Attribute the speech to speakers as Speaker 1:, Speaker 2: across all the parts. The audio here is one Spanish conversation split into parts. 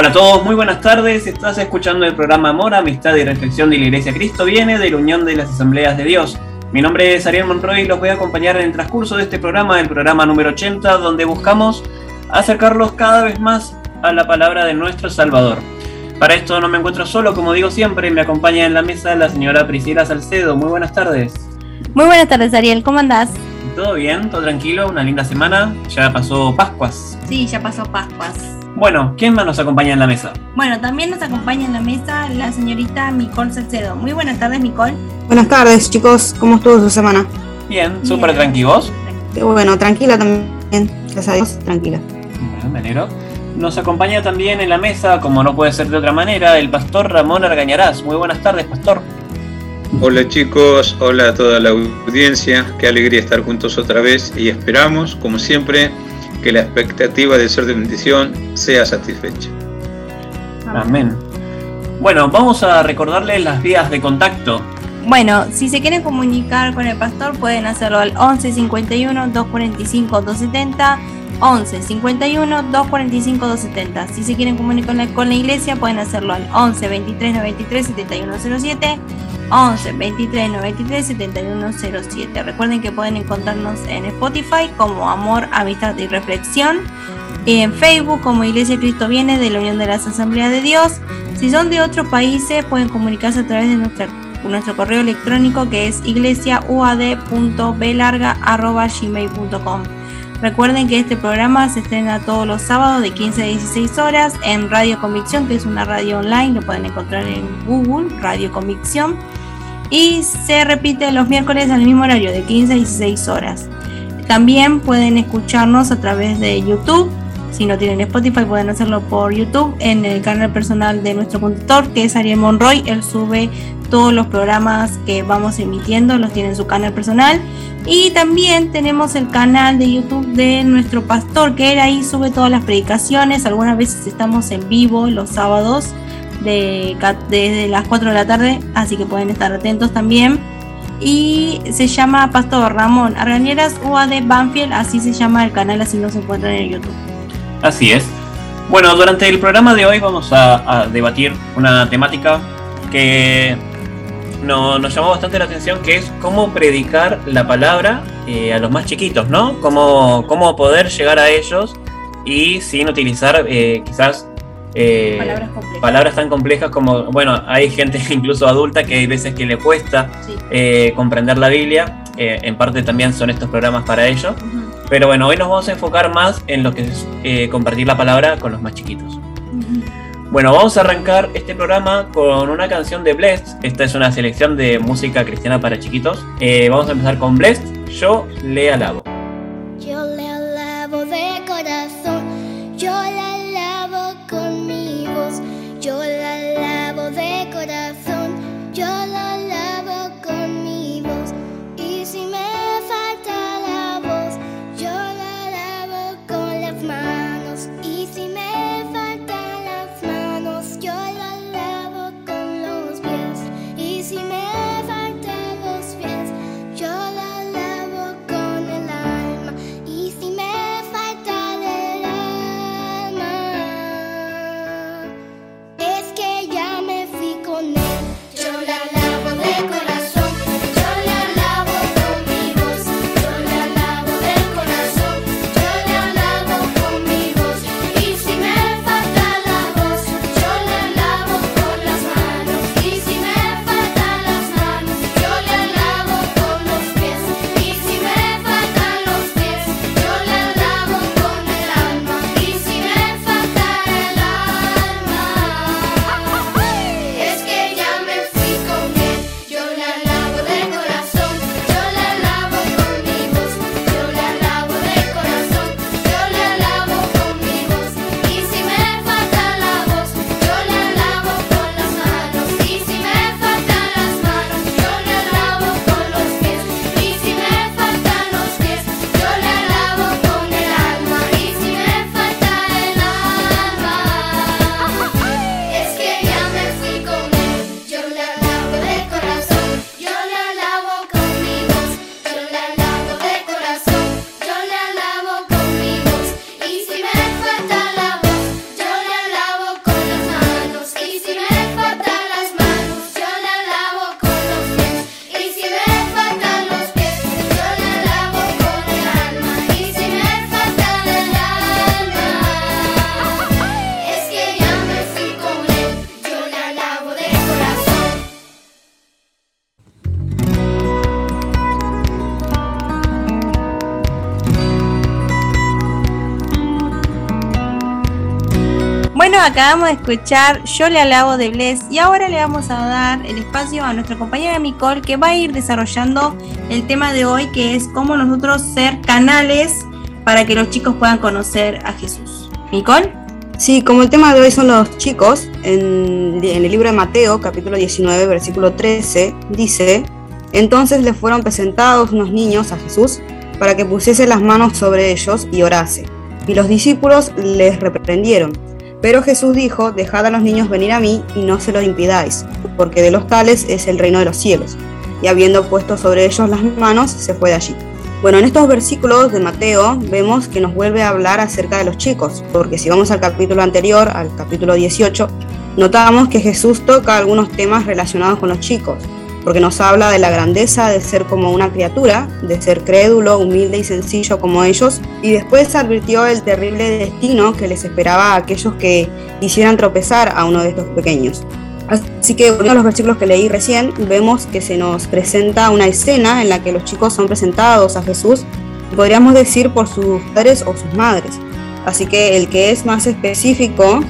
Speaker 1: Hola a todos, muy buenas tardes. Estás escuchando el programa Amor, Amistad y Reflexión de la Iglesia Cristo Viene de la Unión de las Asambleas de Dios. Mi nombre es Ariel Monroy y los voy a acompañar en el transcurso de este programa, el programa número 80, donde buscamos acercarlos cada vez más a la palabra de nuestro Salvador. Para esto no me encuentro solo, como digo siempre, me acompaña en la mesa la señora Priscila Salcedo. Muy buenas tardes.
Speaker 2: Muy buenas tardes, Ariel, ¿cómo andás?
Speaker 1: ¿Todo bien? ¿Todo tranquilo? ¿Una linda semana? Ya pasó Pascuas.
Speaker 2: Sí, ya pasó Pascuas.
Speaker 1: Bueno, ¿quién más nos acompaña en la mesa?
Speaker 2: Bueno, también nos acompaña en la mesa la señorita Micol Salcedo. Muy buenas tardes, Micol.
Speaker 3: Buenas tardes, chicos. ¿Cómo estuvo su semana?
Speaker 1: Bien, súper tranquilos.
Speaker 3: Bueno, tranquila también. Gracias a Dios, tranquila.
Speaker 1: Bueno, me Nos acompaña también en la mesa, como no puede ser de otra manera, el pastor Ramón Argañarás. Muy buenas tardes, pastor.
Speaker 4: Hola chicos, hola a toda la audiencia, qué alegría estar juntos otra vez y esperamos, como siempre, que la expectativa de ser de bendición sea satisfecha.
Speaker 1: Amén. Bueno, vamos a recordarles las vías de contacto.
Speaker 2: Bueno, si se quieren comunicar con el pastor pueden hacerlo al 11 51 245 270 11 51 245 270. Si se quieren comunicar con la iglesia pueden hacerlo al 11 23 93 7107 11 23 93 71 07. Recuerden que pueden encontrarnos en Spotify como Amor, Amistad y Reflexión. En Facebook como Iglesia Cristo Viene de la Unión de las Asambleas de Dios. Si son de otros países pueden comunicarse a través de nuestra, nuestro correo electrónico que es iglesiauad.belarga.gmail.com Recuerden que este programa se estrena todos los sábados de 15 a 16 horas en Radio Convicción, que es una radio online, lo pueden encontrar en Google, Radio Convicción y se repite los miércoles al mismo horario de 15 a 16 horas. También pueden escucharnos a través de YouTube. Si no tienen Spotify pueden hacerlo por YouTube en el canal personal de nuestro conductor que es Ariel Monroy. Él sube todos los programas que vamos emitiendo, los tiene en su canal personal. Y también tenemos el canal de YouTube de nuestro pastor que él ahí sube todas las predicaciones. Algunas veces estamos en vivo los sábados de, desde las 4 de la tarde, así que pueden estar atentos también. Y se llama Pastor Ramón Argañeras UAD Banfield, así se llama el canal, así nos encuentran en YouTube.
Speaker 1: Así es. Bueno, durante el programa de hoy vamos a, debatir una temática que no, nos llamó bastante la atención, que es cómo predicar la palabra eh, a los más chiquitos, ¿no? Cómo, cómo poder llegar a ellos y sin utilizar eh, quizás
Speaker 2: eh,
Speaker 1: palabras, tan complejas como, bueno, hay gente incluso adulta que hay veces que le cuesta eh, comprender la Biblia, eh, en parte también son estos programas para ello, pero bueno, hoy nos vamos a enfocar más en lo que es compartir la palabra con los más chiquitos. Bueno, vamos a arrancar este programa con una canción de Blessed, esta es una selección de música cristiana para chiquitos, vamos a empezar con Blessed, yo le alabo.
Speaker 2: Acabamos de escuchar Yo le alabo de Bless y ahora le vamos a dar el espacio a nuestra compañera Nicole que va a ir desarrollando el tema de hoy que es cómo nosotros ser canales para que los chicos puedan conocer a Jesús. Nicole.
Speaker 3: Sí, como el tema de hoy son los chicos, en, en el libro de Mateo, capítulo 19, versículo 13, dice, entonces le fueron presentados unos niños a Jesús para que pusiese las manos sobre ellos y orase. Y los discípulos les reprendieron. Pero Jesús dijo, dejad a los niños venir a mí y no se lo impidáis, porque de los tales es el reino de los cielos. Y habiendo puesto sobre ellos las manos, se fue de allí. Bueno, en estos versículos de Mateo vemos que nos vuelve a hablar acerca de los chicos, porque si vamos al capítulo anterior, al capítulo 18, notamos que Jesús toca algunos temas relacionados con los chicos, porque nos habla de la grandeza de ser como una criatura, de ser crédulo, humilde y sencillo como ellos, y después advirtió el terrible destino que les esperaba a aquellos que hicieran tropezar a uno de estos pequeños. Así que uno de los versículos que leí recién, vemos que se nos presenta una escena en la que los chicos son presentados a Jesús, podríamos decir por sus padres o sus madres. Así que el que es más específico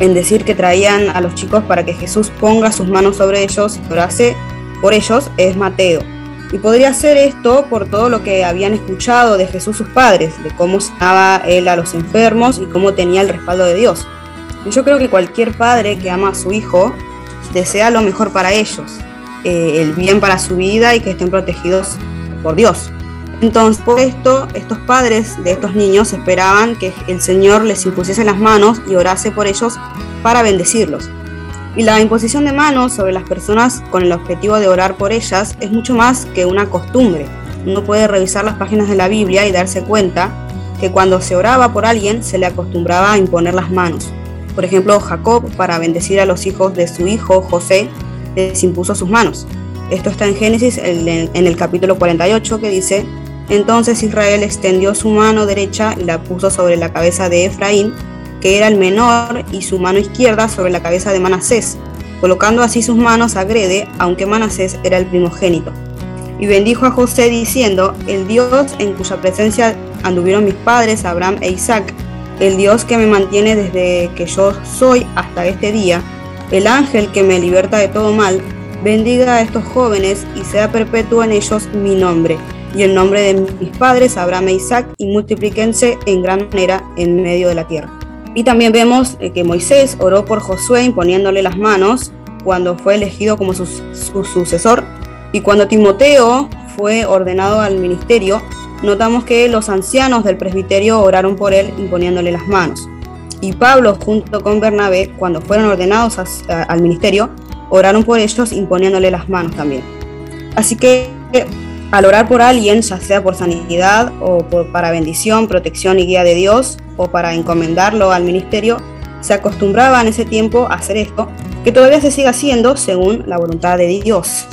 Speaker 3: en decir que traían a los chicos para que Jesús ponga sus manos sobre ellos, lo hace por ellos es Mateo. Y podría ser esto por todo lo que habían escuchado de Jesús sus padres, de cómo sanaba él a los enfermos y cómo tenía el respaldo de Dios. Yo creo que cualquier padre que ama a su hijo desea lo mejor para ellos, eh, el bien para su vida y que estén protegidos por Dios. Entonces, por esto, estos padres de estos niños esperaban que el Señor les impusiese las manos y orase por ellos para bendecirlos. Y la imposición de manos sobre las personas con el objetivo de orar por ellas es mucho más que una costumbre. Uno puede revisar las páginas de la Biblia y darse cuenta que cuando se oraba por alguien se le acostumbraba a imponer las manos. Por ejemplo, Jacob, para bendecir a los hijos de su hijo José, les impuso sus manos. Esto está en Génesis en el capítulo 48 que dice, entonces Israel extendió su mano derecha y la puso sobre la cabeza de Efraín que era el menor, y su mano izquierda sobre la cabeza de Manasés, colocando así sus manos a Grede, aunque Manasés era el primogénito. Y bendijo a José diciendo, el Dios en cuya presencia anduvieron mis padres, Abraham e Isaac, el Dios que me mantiene desde que yo soy hasta este día, el ángel que me liberta de todo mal, bendiga a estos jóvenes y sea perpetuo en ellos mi nombre y el nombre de mis padres, Abraham e Isaac, y multiplíquense en gran manera en medio de la tierra. Y también vemos eh, que Moisés oró por Josué imponiéndole las manos cuando fue elegido como su, sucesor. Y cuando Timoteo fue ordenado al ministerio, notamos que los ancianos del presbiterio oraron por él imponiéndole las manos. Y Pablo junto con Bernabé, cuando fueron ordenados al ministerio, oraron por ellos imponiéndole las manos también. Así que al orar por alguien, ya sea por sanidad o para bendición, protección y guía de Dios, o para encomendarlo al ministerio, se acostumbraba en ese tiempo a hacer esto, que todavía se sigue haciendo según la voluntad de Dios.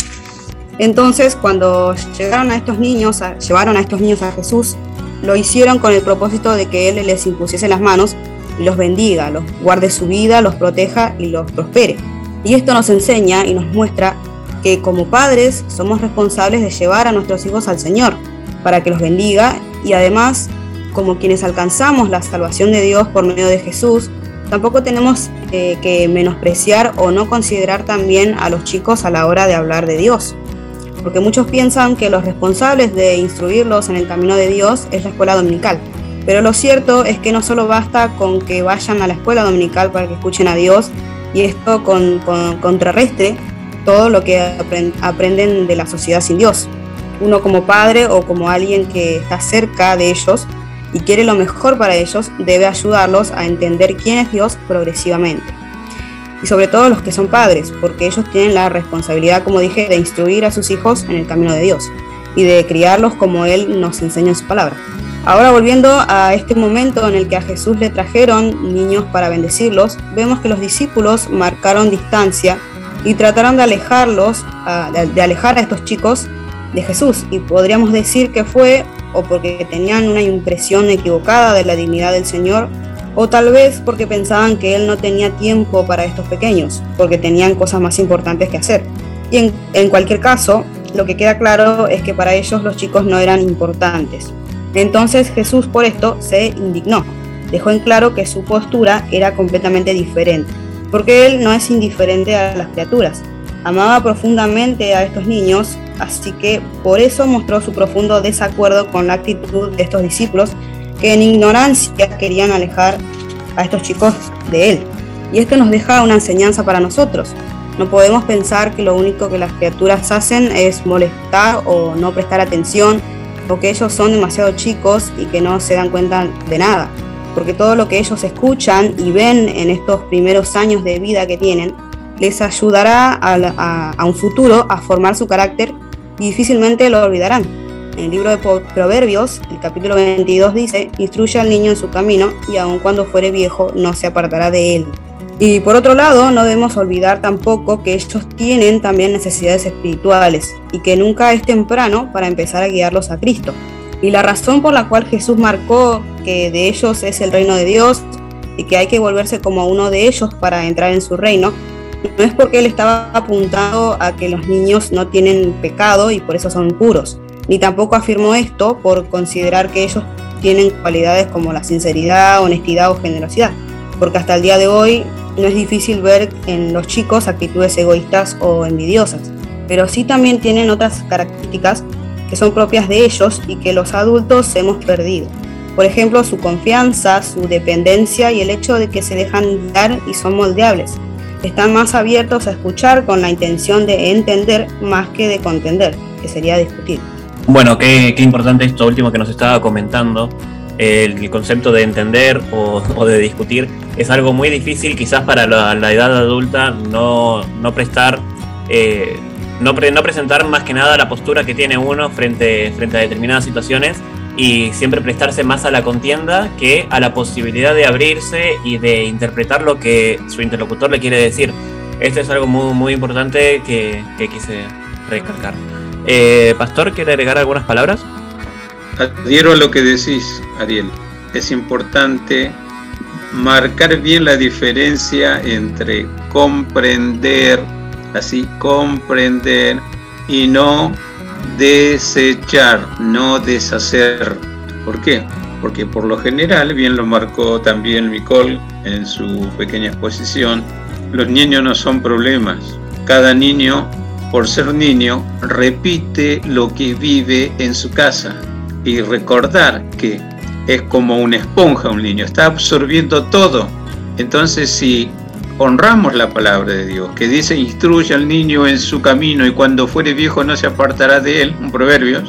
Speaker 3: Entonces, cuando llegaron a estos niños, llevaron a estos niños a Jesús, lo hicieron con el propósito de que Él les impusiese las manos y los bendiga, los guarde su vida, los proteja y los prospere. Y esto nos enseña y nos muestra que como padres somos responsables de llevar a nuestros hijos al Señor para que los bendiga y además como quienes alcanzamos la salvación de Dios por medio de Jesús, tampoco tenemos eh, que menospreciar o no considerar también a los chicos a la hora de hablar de Dios. Porque muchos piensan que los responsables de instruirlos en el camino de Dios es la escuela dominical. Pero lo cierto es que no solo basta con que vayan a la escuela dominical para que escuchen a Dios y esto con, contrarrestre todo lo que aprenden de la sociedad sin Dios. Uno como padre o como alguien que está cerca de ellos y quiere lo mejor para ellos, debe ayudarlos a entender quién es Dios progresivamente. Y sobre todo los que son padres, porque ellos tienen la responsabilidad, como dije, de instruir a sus hijos en el camino de Dios y de criarlos como Él nos enseña en su palabra. Ahora volviendo a este momento en el que a Jesús le trajeron niños para bendecirlos, vemos que los discípulos marcaron distancia y trataron de alejarlos, de alejar a estos chicos de Jesús. Y podríamos decir que fue o porque tenían una impresión equivocada de la dignidad del Señor, o tal vez porque pensaban que Él no tenía tiempo para estos pequeños, porque tenían cosas más importantes que hacer. Y en, cualquier caso, lo que queda claro es que para ellos los chicos no eran importantes. Entonces Jesús por esto se indignó. dejó en claro que su postura era completamente diferente, porque él no es indiferente a las criaturas. Amaba profundamente a estos niños, así que por eso mostró su profundo desacuerdo con la actitud de estos discípulos que en ignorancia querían alejar a estos chicos de él. Y esto nos deja una enseñanza para nosotros. No podemos pensar que lo único que las criaturas hacen es molestar o no prestar atención, o que ellos son demasiado chicos y que no se dan cuenta de nada, porque todo lo que ellos escuchan y ven en estos primeros años de vida que tienen les ayudará a, un futuro a formar su carácter y difícilmente lo olvidarán. En el libro de Proverbios, el capítulo 22 dice, instruye al niño en su camino y aun cuando fuere viejo no se apartará de él. Y por otro lado, no debemos olvidar tampoco que ellos tienen también necesidades espirituales y que nunca es temprano para empezar a guiarlos a Cristo. Y la razón por la cual Jesús marcó que de ellos es el reino de Dios y que hay que volverse como uno de ellos para entrar en su reino, no es porque él estaba apuntado a que los niños no tienen pecado y por eso son puros, ni tampoco afirmó esto por considerar que ellos tienen cualidades como la sinceridad, honestidad o generosidad, porque hasta el día de hoy no es difícil ver en los chicos actitudes egoístas o envidiosas, pero sí también tienen otras características que son propias de ellos y que los adultos hemos perdido. Por ejemplo, su confianza, su dependencia y el hecho de que se dejan dar y son moldeables. Están más abiertos a escuchar con la intención de entender más que de contender, que sería discutir.
Speaker 1: Bueno, qué, importante esto último que nos estaba comentando. El, concepto de entender o, de discutir es algo muy difícil quizás para la, edad adulta no, no prestar, eh, no, no, presentar más que nada la postura que tiene uno frente, frente a determinadas situaciones y siempre prestarse más a la contienda que a la posibilidad de abrirse y de interpretar lo que su interlocutor le quiere decir. Esto es algo muy, muy importante que, que quise recalcar. Eh, Pastor, ¿quiere agregar algunas palabras?
Speaker 4: Adhiero a lo que decís, Ariel. Es importante marcar bien la diferencia entre comprender, así comprender, y no desechar, no deshacer. ¿Por qué? Porque por lo general, bien lo marcó también Nicole en su pequeña exposición, los niños no son problemas. Cada niño por ser niño, repite lo que vive en su casa y recordar que es como una esponja un niño, está absorbiendo todo. Entonces si honramos la palabra de Dios, que dice instruye al niño en su camino y cuando fuere viejo no se apartará de él, un proverbio,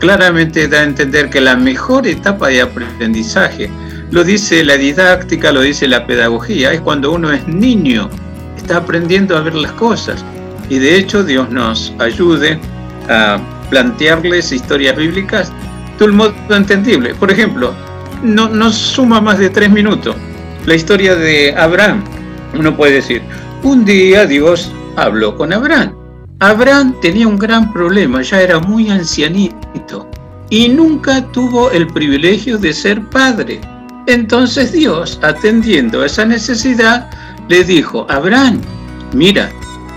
Speaker 4: claramente da a entender que la mejor etapa de aprendizaje, lo dice la didáctica, lo dice la pedagogía, es cuando uno es niño, está aprendiendo a ver las cosas y de hecho Dios nos ayude a plantearles historias bíblicas de un modo entendible. Por ejemplo, no suma más de tres minutos. La historia de Abraham. Uno puede decir, un día Dios habló con Abraham. Abraham tenía un gran problema, ya era muy ancianito y nunca tuvo el privilegio de ser padre. Entonces Dios, atendiendo a esa necesidad, le dijo, Abraham, mira,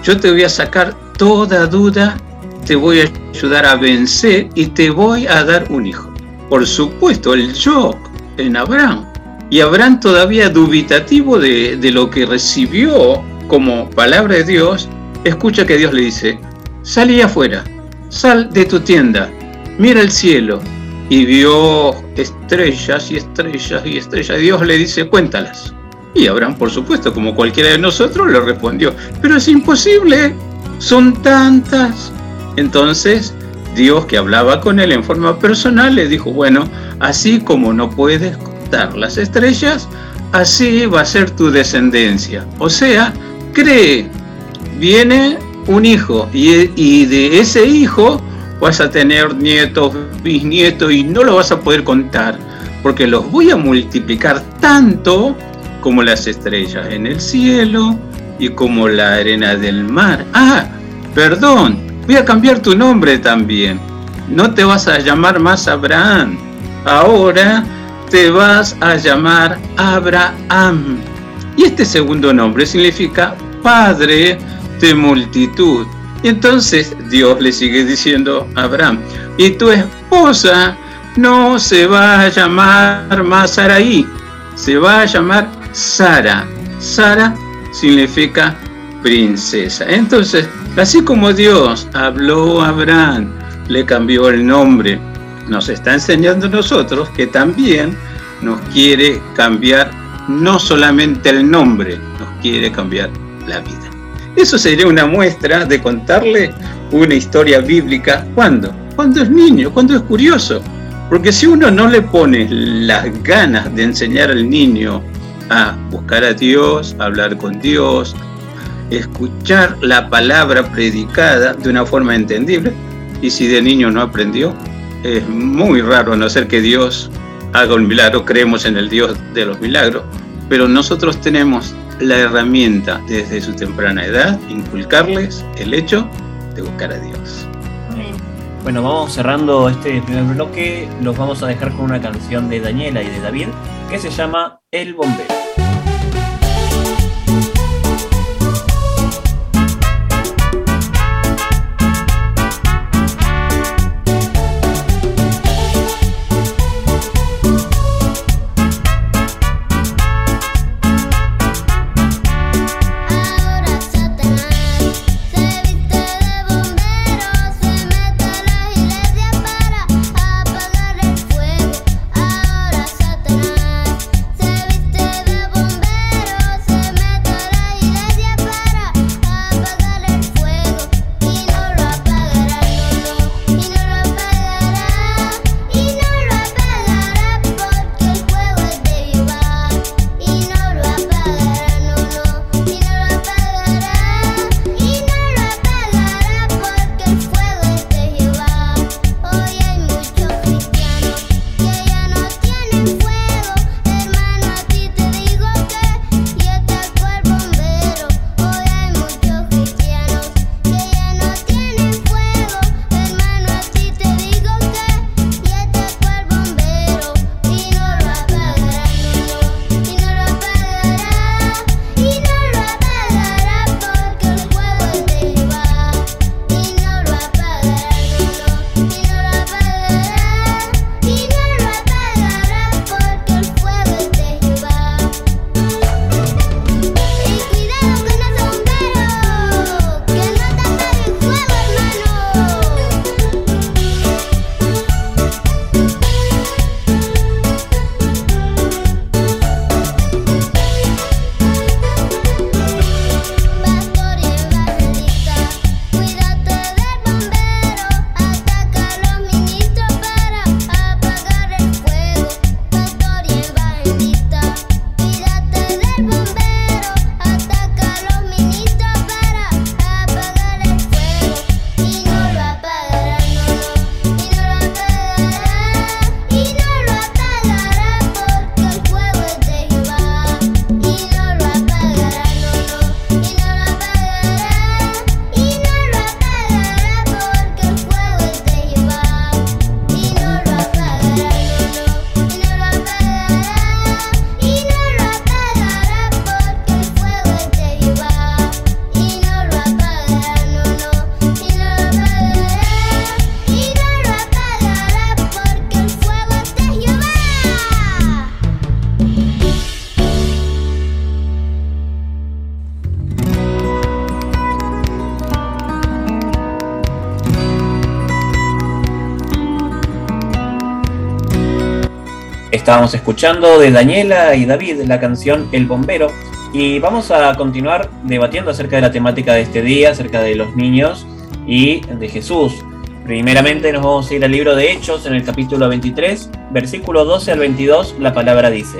Speaker 4: yo te voy a sacar toda duda, te voy a ayudar a vencer y te voy a dar un hijo. Por supuesto, el shock en Abraham. Y Abraham todavía dubitativo de, de lo que recibió como palabra de Dios, escucha que Dios le dice, salí afuera, sal de tu tienda, mira el cielo. Y vio estrellas y estrellas y estrellas. Dios le dice, cuéntalas. Y Abraham, por supuesto, como cualquiera de nosotros, le respondió, pero es imposible, son tantas. Entonces, Dios que hablaba con él en forma personal le dijo, bueno, así como no puedes las estrellas, así va a ser tu descendencia. O sea, cree, viene un hijo y, y de ese hijo vas a tener nietos, bisnietos y no lo vas a poder contar, porque los voy a multiplicar tanto como las estrellas en el cielo y como la arena del mar. Ah, perdón, voy a cambiar tu nombre también. No te vas a llamar más Abraham, ahora te vas a llamar Abraham. Y este segundo nombre significa Padre de multitud. Y entonces Dios le sigue diciendo a Abraham, y tu esposa no se va a llamar más Araí, se va a llamar Sara. Sara significa princesa. Entonces, así como Dios habló a Abraham, le cambió el nombre, nos está enseñando nosotros que también nos quiere cambiar no solamente el nombre, nos quiere cambiar la vida. Eso sería una muestra de contarle una historia bíblica. ¿Cuándo? Cuando es niño, cuando es curioso. Porque si uno no le pone las ganas de enseñar al niño a buscar a Dios, hablar con Dios, escuchar la palabra predicada de una forma entendible, y si de niño no aprendió, es muy raro, a no ser que Dios haga un milagro, creemos en el Dios de los milagros, pero nosotros tenemos la herramienta desde su temprana edad, inculcarles el hecho de buscar a Dios.
Speaker 5: Bueno, vamos cerrando este primer bloque, los vamos a dejar con una canción de Daniela y de David que se llama El Bombero. Estábamos escuchando de Daniela y David la canción El Bombero y vamos a continuar debatiendo acerca de la temática de este día, acerca de los niños y de Jesús. Primeramente nos vamos a ir al libro de Hechos en el capítulo 23, versículo 12 al 22, la palabra dice,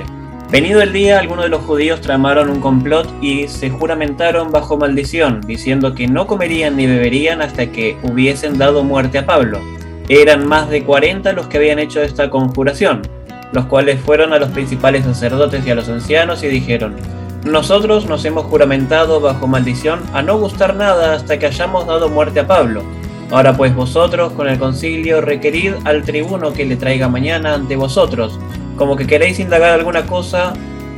Speaker 5: Venido el día, algunos de los judíos tramaron un complot y se juramentaron bajo maldición, diciendo que no comerían ni beberían hasta que hubiesen dado muerte a Pablo. Eran más de 40 los que habían hecho esta conjuración los cuales fueron a los principales sacerdotes y a los ancianos y dijeron, nosotros nos hemos juramentado bajo maldición a no gustar nada hasta que hayamos dado muerte a Pablo. Ahora pues vosotros con el concilio requerid al tribuno que le traiga mañana ante vosotros, como que queréis indagar alguna cosa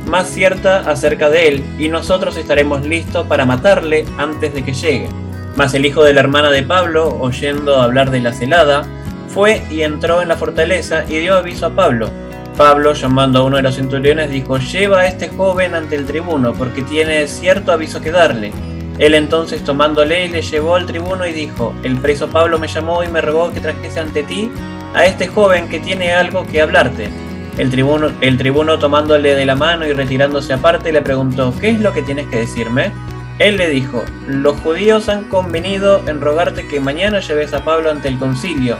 Speaker 5: más cierta acerca de él, y nosotros estaremos listos para matarle antes de que llegue. Mas el hijo de la hermana de Pablo, oyendo hablar de la celada, fue y entró en la fortaleza y dio aviso a Pablo,
Speaker 1: Pablo, llamando a uno de los centuriones, dijo, lleva a este joven ante el tribuno, porque tiene cierto aviso que darle. Él entonces tomándole le llevó al tribuno y dijo, el preso Pablo me llamó y me rogó que trajese ante ti a este joven que tiene algo que hablarte. El tribuno, el tribuno tomándole de la mano y retirándose aparte le preguntó, ¿qué es lo que tienes que decirme? Él le dijo, los judíos han convenido en rogarte que mañana lleves a Pablo ante el concilio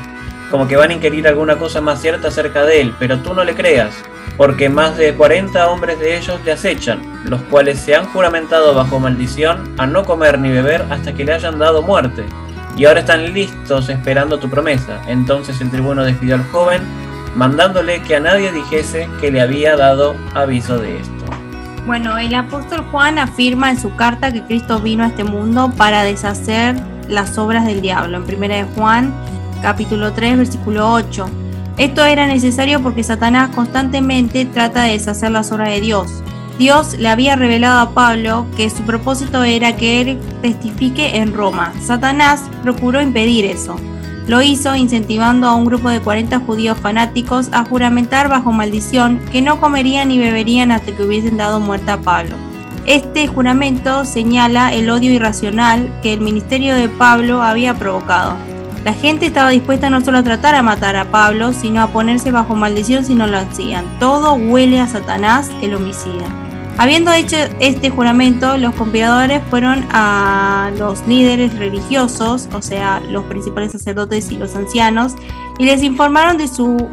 Speaker 1: como que van a inquirir alguna cosa más cierta acerca de él, pero tú no le creas, porque más de 40 hombres de ellos le acechan, los cuales se han juramentado bajo maldición a no comer ni beber hasta que le hayan dado muerte, y ahora están listos esperando tu promesa. Entonces el tribuno despidió al joven, mandándole que a nadie dijese que le había dado aviso de esto.
Speaker 2: Bueno, el apóstol Juan afirma en su carta que Cristo vino a este mundo para deshacer las obras del diablo. En primera de Juan capítulo 3, versículo 8. Esto era necesario porque Satanás constantemente trata de deshacer las obras de Dios. Dios le había revelado a Pablo que su propósito era que él testifique en Roma. Satanás procuró impedir eso. Lo hizo incentivando a un grupo de 40 judíos fanáticos a juramentar bajo maldición que no comerían ni beberían hasta que hubiesen dado muerte a Pablo. Este juramento señala el odio irracional que el ministerio de Pablo había provocado. La gente estaba dispuesta no solo a tratar a matar a Pablo, sino a ponerse bajo maldición si no lo hacían. Todo huele a Satanás, el homicida. Habiendo hecho este juramento, los conspiradores fueron a los líderes religiosos, o sea, los principales sacerdotes y los ancianos, y les informaron de su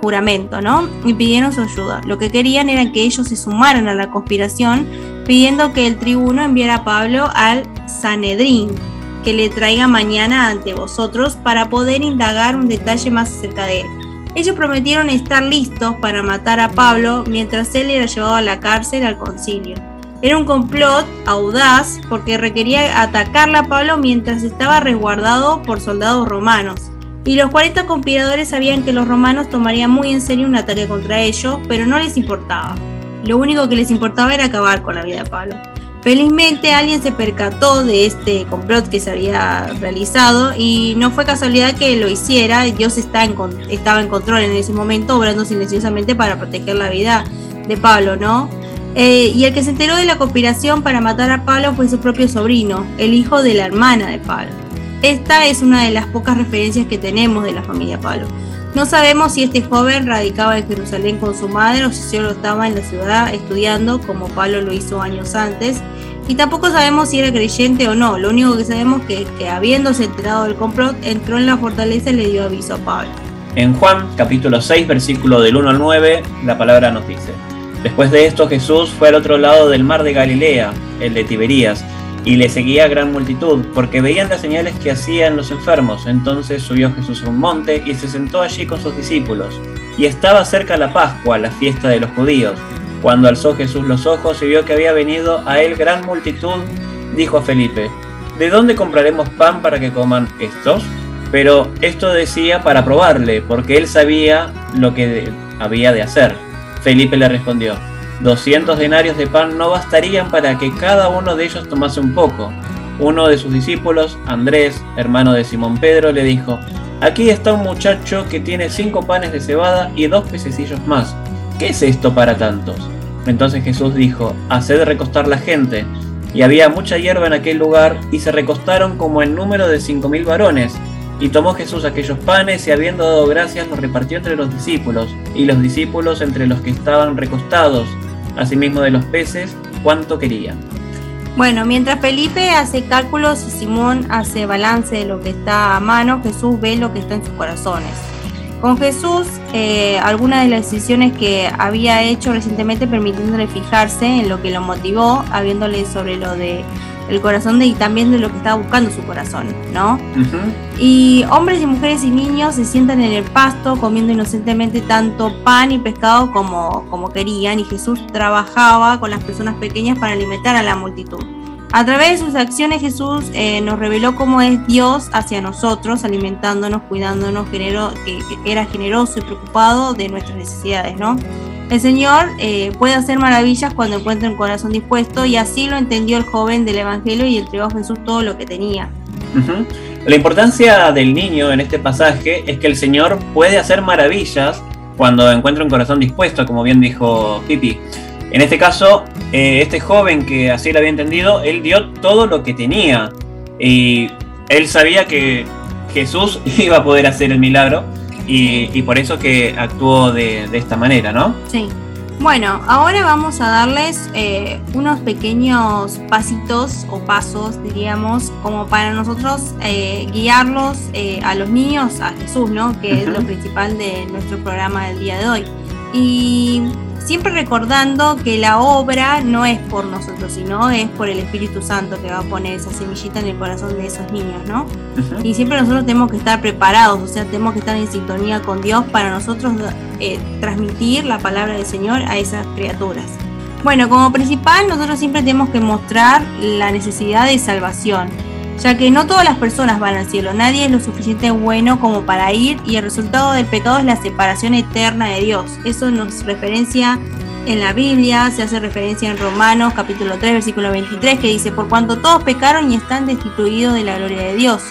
Speaker 2: juramento, ¿no? Y pidieron su ayuda. Lo que querían era que ellos se sumaran a la conspiración, pidiendo que el tribuno enviara a Pablo al Sanedrín, que le traiga mañana ante vosotros para poder indagar un detalle más acerca de él. Ellos prometieron estar listos para matar a Pablo mientras él era llevado a la cárcel al concilio. Era un complot audaz porque requería atacarle a Pablo mientras estaba resguardado por soldados romanos. Y los 40 conspiradores sabían que los romanos tomarían muy en serio un ataque contra ellos, pero no les importaba. Lo único que les importaba era acabar con la vida de Pablo. Felizmente alguien se percató de este complot que se había realizado y no fue casualidad que lo hiciera, Dios está en, estaba en control en ese momento, obrando silenciosamente para proteger la vida de Pablo, ¿no? Eh, y el que se enteró de la conspiración para matar a Pablo fue su propio sobrino, el hijo de la hermana de Pablo. Esta es una de las pocas referencias que tenemos de la familia Pablo. No sabemos si este joven radicaba en Jerusalén con su madre o si solo estaba en la ciudad estudiando como Pablo lo hizo años antes. Y tampoco sabemos si era creyente o no. Lo único que sabemos es que, habiéndose enterado del complot, entró en la fortaleza y le dio aviso a Pablo.
Speaker 1: En Juan capítulo 6 versículo del 1 al 9 la palabra nos dice, Después de esto Jesús fue al otro lado del mar de Galilea, el de Tiberías, y le seguía gran multitud, porque veían las señales que hacían los enfermos. Entonces subió Jesús a un monte y se sentó allí con sus discípulos. Y estaba cerca la Pascua, la fiesta de los judíos. Cuando alzó Jesús los ojos y vio que había venido a él gran multitud, dijo a Felipe, ¿de dónde compraremos pan para que coman estos? Pero esto decía para probarle, porque él sabía lo que había de hacer. Felipe le respondió, 200 denarios de pan no bastarían para que cada uno de ellos tomase un poco. Uno de sus discípulos, Andrés, hermano de Simón Pedro, le dijo, Aquí está un muchacho que tiene cinco panes de cebada y dos pececillos más. ¿Qué es esto para tantos? Entonces Jesús dijo, Haced recostar la gente. Y había mucha hierba en aquel lugar, y se recostaron como en número de cinco mil varones. Y tomó Jesús aquellos panes y habiendo dado gracias los repartió entre los discípulos, y los discípulos entre los que estaban recostados asimismo de los peces, cuánto querían.
Speaker 2: Bueno, mientras Felipe hace cálculos y Simón hace balance de lo que está a mano, Jesús ve lo que está en sus corazones. Con Jesús, eh, algunas de las decisiones que había hecho recientemente permitiéndole fijarse en lo que lo motivó, habiéndole sobre lo de el corazón de y también de lo que estaba buscando su corazón, ¿no? Y hombres y mujeres y niños se sientan en el pasto comiendo inocentemente tanto pan y pescado como, como querían y Jesús trabajaba con las personas pequeñas para alimentar a la multitud. A través de sus acciones Jesús eh, nos reveló cómo es Dios hacia nosotros, alimentándonos, cuidándonos, genero, que, que, era generoso y preocupado de nuestras necesidades, ¿no? El Señor eh, puede hacer maravillas cuando encuentra un corazón dispuesto y así lo entendió el joven del Evangelio y entregó a Jesús todo lo que tenía.
Speaker 1: La importancia del niño en este pasaje es que el Señor puede hacer maravillas cuando encuentra un corazón dispuesto, como bien dijo Pipi. En este caso, eh, este joven que así lo había entendido, él dio todo lo que tenía y él sabía que Jesús iba a poder hacer el milagro y, por eso que actuó de, de esta manera, ¿no?
Speaker 2: Sí. Bueno, ahora vamos a darles eh, unos pequeños pasitos o pasos, diríamos, como para nosotros eh, guiarlos eh, a los niños a Jesús, ¿no? Que es lo principal de nuestro programa del día de hoy. Y siempre recordando que la obra no es por nosotros, sino es por el Espíritu Santo que va a poner esa semillita en el corazón de esos niños, ¿no? Y siempre nosotros tenemos que estar preparados, o sea, tenemos que estar en sintonía con Dios para nosotros eh, transmitir la palabra del Señor a esas criaturas. Bueno, como principal nosotros siempre tenemos que mostrar la necesidad de salvación ya que no todas las personas van al cielo, nadie es lo suficiente bueno como para ir y el resultado del pecado es la separación eterna de Dios. Eso nos referencia en la Biblia, se hace referencia en Romanos capítulo 3 versículo 23 que dice, por cuanto todos pecaron y están destituidos de la gloria de Dios.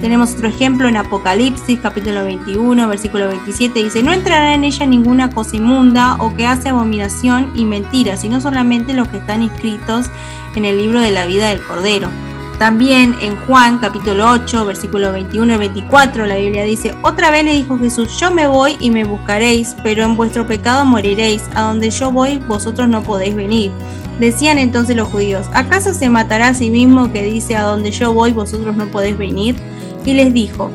Speaker 2: Tenemos otro ejemplo en Apocalipsis capítulo 21 versículo 27 dice, no entrará en ella ninguna cosa inmunda o que hace abominación y mentira, sino solamente los que están inscritos en el libro de la vida del Cordero. También en Juan capítulo 8, versículo 21 y 24, la Biblia dice, otra vez le dijo Jesús, yo me voy y me buscaréis, pero en vuestro pecado moriréis, a donde yo voy vosotros no podéis venir. Decían entonces los judíos, ¿acaso se matará a sí mismo que dice, a donde yo voy vosotros no podéis venir? Y les dijo,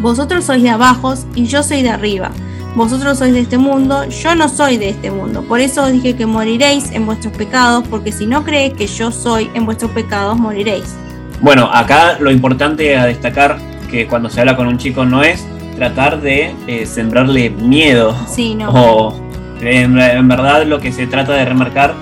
Speaker 2: vosotros sois de abajo y yo soy de arriba. Vosotros sois de este mundo, yo no soy de este mundo. Por eso os dije que moriréis en vuestros pecados, porque si no creéis que yo soy, en vuestros pecados moriréis.
Speaker 1: Bueno, acá lo importante a destacar que cuando se habla con un chico no es tratar de eh, sembrarle miedo.
Speaker 2: Sí, no.
Speaker 1: O en, verdad lo que se trata de remarcar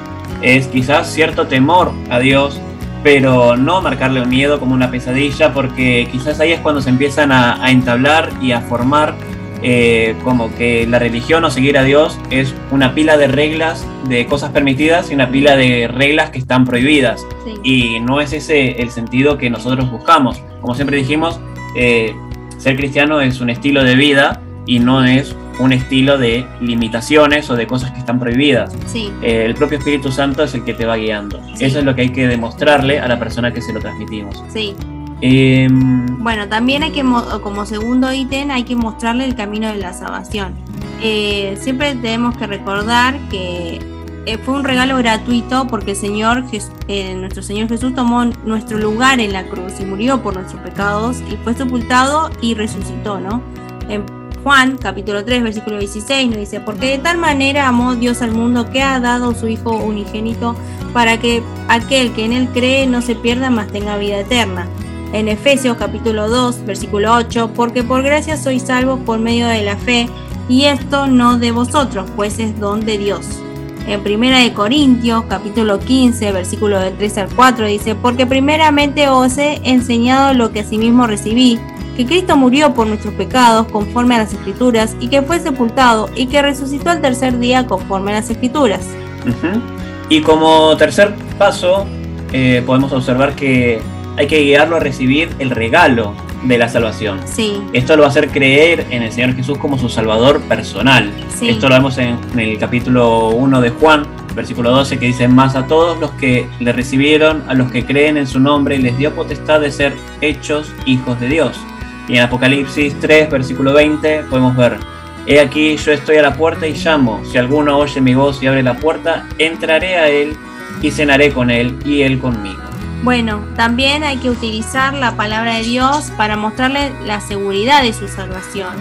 Speaker 1: es quizás cierto temor a Dios, pero no marcarle un miedo como una pesadilla, porque quizás ahí es cuando se empiezan a, a entablar y a formar eh, como que la religión o seguir a Dios es una pila de reglas de cosas permitidas y una pila de reglas que están prohibidas. Y no es ese el sentido que nosotros buscamos. Como siempre dijimos, eh, ser cristiano es un estilo de vida y no es un estilo de limitaciones o de cosas que están prohibidas. Eh, el propio Espíritu Santo es el que te va guiando. Eso es lo que hay que demostrarle a la persona que se lo transmitimos.
Speaker 2: Sí. Em, bueno, también hay que, como segundo ítem, hay que mostrarle el camino de la salvación. Eh, siempre tenemos que recordar que eh, fue un regalo gratuito porque el Señor, eh, nuestro Señor Jesús tomó nuestro lugar en la cruz y murió por nuestros pecados y fue sepultado y resucitó, ¿no? En Juan capítulo 3 versículo 16 nos dice, porque de tal manera amó Dios al mundo que ha dado su Hijo unigénito para que aquel que en él cree no se pierda, mas tenga vida eterna en Efesios capítulo 2, versículo 8, porque por gracia sois salvos por medio de la fe, y esto no de vosotros, pues es don de Dios. En Primera de Corintios capítulo 15, versículo del 3 al 4 dice, porque primeramente os he enseñado lo que asimismo recibí, que Cristo murió por nuestros pecados conforme a las escrituras, y que fue sepultado, y que resucitó al tercer día conforme a las escrituras.
Speaker 1: Y como tercer paso, eh, podemos observar que hay que guiarlo a recibir el regalo de la salvación.
Speaker 2: Sí.
Speaker 1: Esto lo va a hacer creer en el Señor Jesús como su Salvador personal. Esto lo vemos en, el capítulo 1 de Juan, versículo 12, que dice, más a todos los que le recibieron, a los que creen en su nombre, les dio potestad de ser hechos hijos de Dios. Y en Apocalipsis 3, versículo 20, podemos ver, He aquí, yo estoy a la puerta y llamo. Si alguno oye mi voz y abre la puerta, entraré a él y cenaré con él y él conmigo.
Speaker 2: Bueno, también hay que utilizar la palabra de Dios para mostrarle la seguridad de su salvación.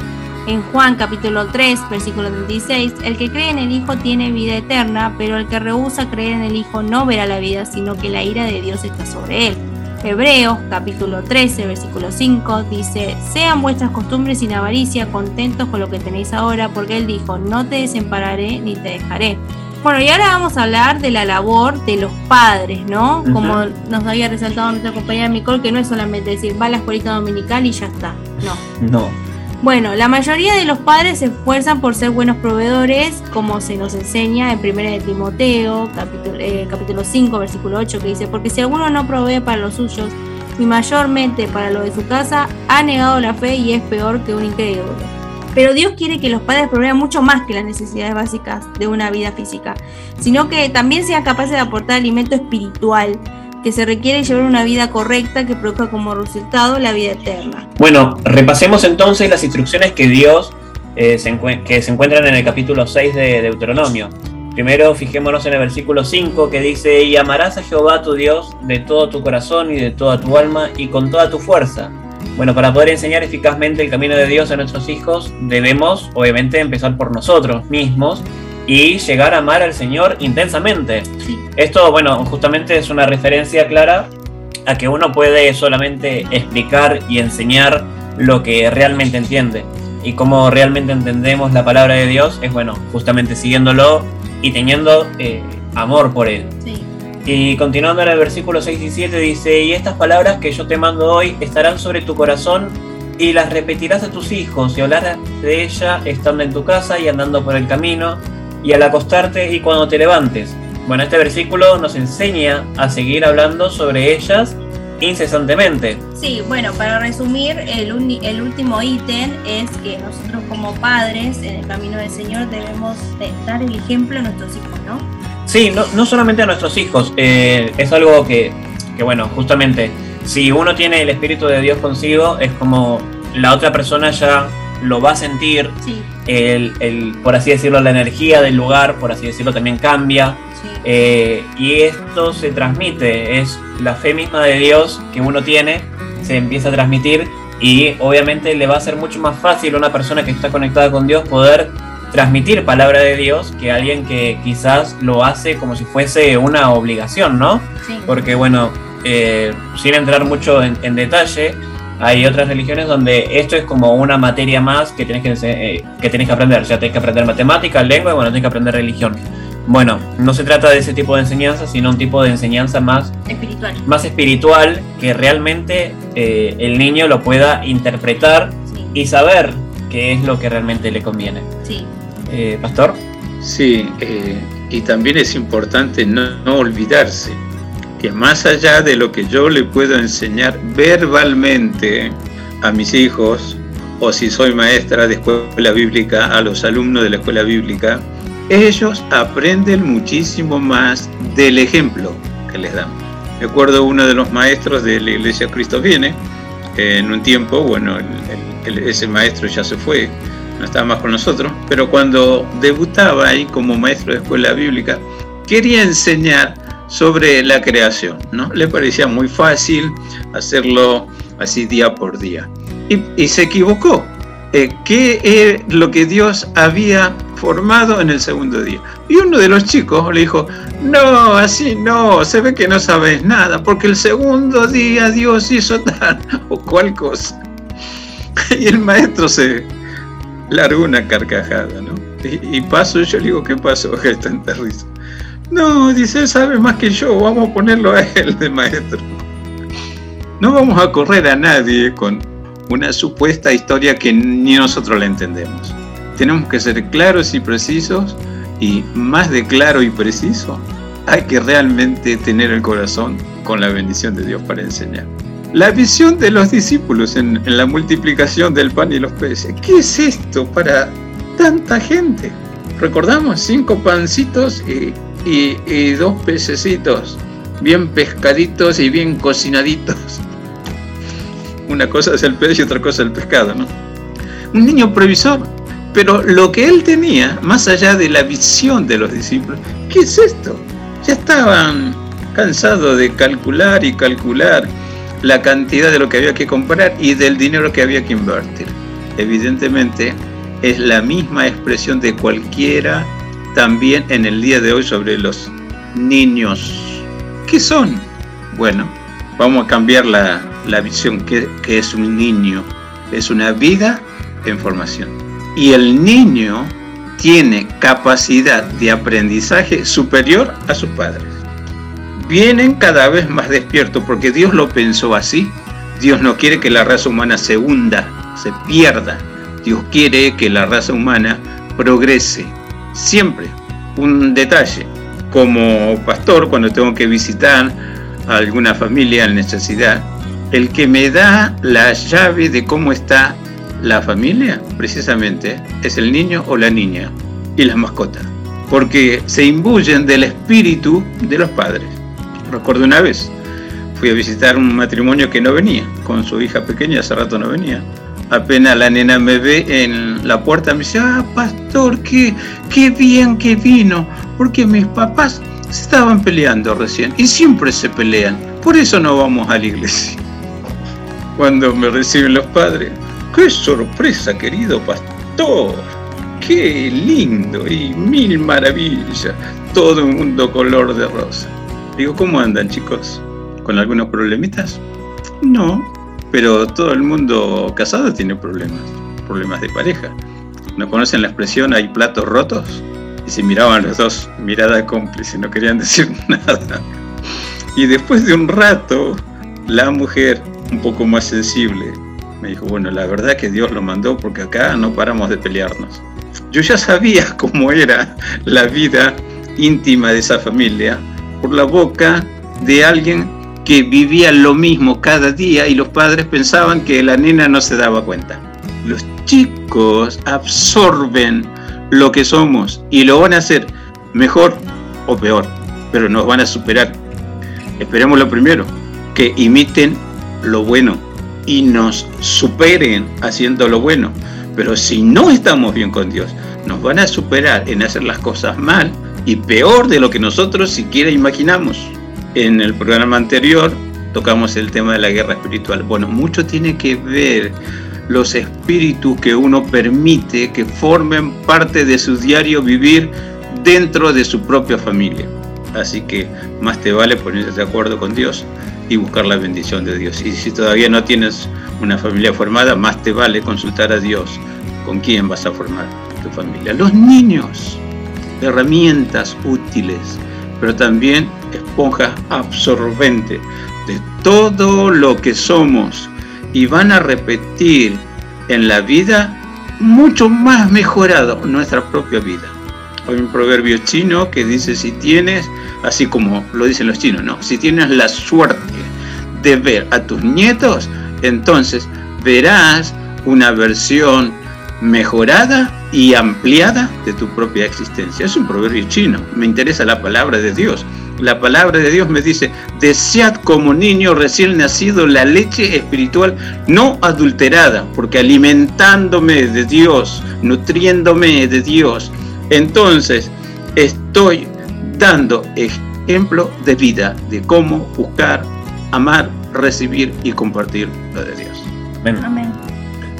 Speaker 2: En Juan capítulo 3, versículo 36, el que cree en el Hijo tiene vida eterna, pero el que rehúsa creer en el Hijo no verá la vida, sino que la ira de Dios está sobre él. Hebreos capítulo 13, versículo 5 dice, sean vuestras costumbres sin avaricia, contentos con lo que tenéis ahora, porque Él dijo, no te desampararé ni te dejaré. Bueno, y ahora vamos a hablar de la labor de los padres, ¿no? Como nos había resaltado nuestra compañera Nicole, que no es solamente decir, va a la escuelita dominical y ya está. No.
Speaker 1: No.
Speaker 2: Bueno, la mayoría de los padres se esfuerzan por ser buenos proveedores, como se nos enseña en 1 de Timoteo, capítulo, eh, capítulo 5, versículo 8, que dice, porque si alguno no provee para los suyos, y mayormente para lo de su casa, ha negado la fe y es peor que un incrédulo. Pero Dios quiere que los padres provean mucho más que las necesidades básicas de una vida física, sino que también sean capaces de aportar alimento espiritual, que se requiere llevar una vida correcta que produzca como resultado la vida eterna.
Speaker 1: Bueno, repasemos entonces las instrucciones que Dios eh, se, que se encuentran en el capítulo 6 de Deuteronomio. Primero fijémonos en el versículo 5 que dice, y amarás a Jehová tu Dios de todo tu corazón y de toda tu alma y con toda tu fuerza. Bueno, para poder enseñar eficazmente el camino de Dios a nuestros hijos, debemos obviamente empezar por nosotros mismos y llegar a amar al Señor intensamente. Esto, bueno, justamente es una referencia clara a que uno puede solamente explicar y enseñar lo que realmente entiende. Y cómo realmente entendemos la palabra de Dios es, bueno, justamente siguiéndolo y teniendo eh, amor por Él. Y continuando en el versículo 6 y 7 dice, y estas palabras que yo te mando hoy estarán sobre tu corazón y las repetirás a tus hijos y hablarás de ella estando en tu casa y andando por el camino y al acostarte y cuando te levantes. Bueno, este versículo nos enseña a seguir hablando sobre ellas incesantemente.
Speaker 2: Sí, bueno, para resumir, el, el último ítem es que nosotros como padres en el camino del Señor debemos dar el ejemplo a nuestros hijos, ¿no?
Speaker 1: Sí, no, no solamente a nuestros hijos, eh, es algo que, que, bueno, justamente, si uno tiene el Espíritu de Dios consigo, es como la otra persona ya lo va a sentir, sí. el, el, por así decirlo, la energía del lugar, por así decirlo, también cambia. Eh, y esto se transmite, es la fe misma de Dios que uno tiene, se empieza a transmitir y obviamente le va a ser mucho más fácil a una persona que está conectada con Dios poder transmitir palabra de Dios que alguien que quizás lo hace como si fuese una obligación, ¿no? Porque bueno, eh, sin entrar mucho en, detalle, hay otras religiones donde esto es como una materia más que tienes que, eh, que, tienes que aprender. O sea, tienes que aprender matemáticas, lengua y bueno, tienes que aprender religión. Bueno, no se trata de ese tipo de enseñanza, sino un tipo de enseñanza más
Speaker 2: espiritual,
Speaker 1: más espiritual que realmente eh, el niño lo pueda interpretar y saber qué es lo que realmente le conviene.
Speaker 2: Sí.
Speaker 1: Eh, Pastor.
Speaker 4: Sí, eh, y también es importante no, olvidarse que más allá de lo que yo le puedo enseñar verbalmente a mis hijos, o si soy maestra de escuela bíblica, a los alumnos de la escuela bíblica, ellos aprenden muchísimo más del ejemplo que les damos. Recuerdo uno de los maestros de la iglesia Cristo viene, en un tiempo, bueno, ese maestro ya se fue, no estaba más con nosotros, pero cuando debutaba ahí como maestro de escuela bíblica, quería enseñar sobre la creación, ¿no? Le parecía muy fácil hacerlo así día por día. Y, se equivocó. Eh, ¿Qué es lo que Dios había formado en el segundo día. Y uno de los chicos le dijo, no, así no, se ve que no sabes nada, porque el segundo día Dios hizo tal o cual cosa. Y el maestro se largó una carcajada, ¿no? Y, paso, yo le digo, ¿qué pasó? Que tanta risa. No, dice, sabe más que yo, vamos a ponerlo a él de maestro. No vamos a correr a nadie con una supuesta historia que ni nosotros la entendemos tenemos que ser claros y precisos y más de claro y preciso, hay que realmente tener el corazón con la bendición de Dios para enseñar. La visión de los discípulos en, la multiplicación del pan y los peces. ¿Qué es esto para tanta gente? Recordamos cinco pancitos y, dos pececitos, bien pescaditos y bien cocinaditos. Una cosa es el pez y otra cosa el pescado, ¿no? Un niño previsor pero lo que él tenía, más allá de la visión de los discípulos, ¿qué es esto? Ya estaban cansados de calcular y calcular la cantidad de lo que había que comprar y del dinero que había que invertir. Evidentemente es la misma expresión de cualquiera también en el día de hoy sobre los niños. ¿Qué son? Bueno, vamos a cambiar la, visión que, que es un niño. Es una vida en formación y el niño tiene capacidad de aprendizaje superior a sus padres. Vienen cada vez más despiertos porque Dios lo pensó así. Dios no quiere que la raza humana se hunda, se pierda. Dios quiere que la raza humana progrese. Siempre. Un detalle. Como pastor, cuando tengo que visitar a alguna familia en necesidad, el que me da la llave de cómo está la familia precisamente es el niño o la niña y las mascotas, porque se imbuyen del espíritu de los padres. Recuerdo una vez, fui a visitar un matrimonio que no venía, con su hija pequeña, hace rato no venía. Apenas la nena me ve en la puerta, me dice, ah, pastor, qué, qué bien que vino, porque mis papás se estaban peleando recién y siempre se pelean, por eso no vamos a la iglesia. Cuando me reciben los padres, qué sorpresa, querido pastor, qué lindo y mil maravillas, todo un mundo color de rosa. Digo, ¿cómo andan chicos? ¿Con algunos problemitas? No, pero todo el mundo casado tiene problemas, problemas de pareja. ¿No conocen la expresión hay platos rotos? Y se miraban los dos, mirada cómplice, no querían decir nada. Y después de un rato, la mujer, un poco más sensible, me dijo, bueno, la verdad que Dios lo mandó porque acá no paramos de pelearnos. Yo ya sabía cómo era la vida íntima de esa familia por la boca de alguien que vivía lo mismo cada día y los padres pensaban que la nena no se daba cuenta. Los chicos absorben lo que somos y lo van a hacer mejor o peor, pero nos van a superar. Esperemos lo primero, que imiten lo bueno y nos superen haciendo lo bueno. Pero si no estamos bien con Dios, nos van a superar en hacer las cosas mal y peor de lo que nosotros siquiera imaginamos. En el programa anterior tocamos el tema de la guerra espiritual. Bueno, mucho tiene que ver los espíritus que uno permite que formen parte de su diario vivir dentro de su propia familia. Así que más te vale ponerse de acuerdo con Dios y buscar la bendición de Dios. Y si todavía no tienes una familia formada, más te vale consultar a Dios con quién vas a formar tu familia. Los niños, herramientas útiles pero también esponja absorbente de todo lo que somos y van a repetir en la vida mucho más mejorado nuestra propia vida. Hay un proverbio chino que dice si tienes, así como lo dicen los chinos, ¿no? Si tienes la suerte de ver a tus nietos, entonces verás una versión mejorada y ampliada de tu propia existencia. Es un proverbio chino. Me interesa la palabra de Dios. La palabra de Dios me dice, desead como niño recién nacido la leche espiritual no adulterada, porque alimentándome de Dios, nutriéndome de Dios, entonces estoy dando ejemplo de vida, de cómo buscar, amar, recibir y compartir lo de Dios.
Speaker 1: Amén.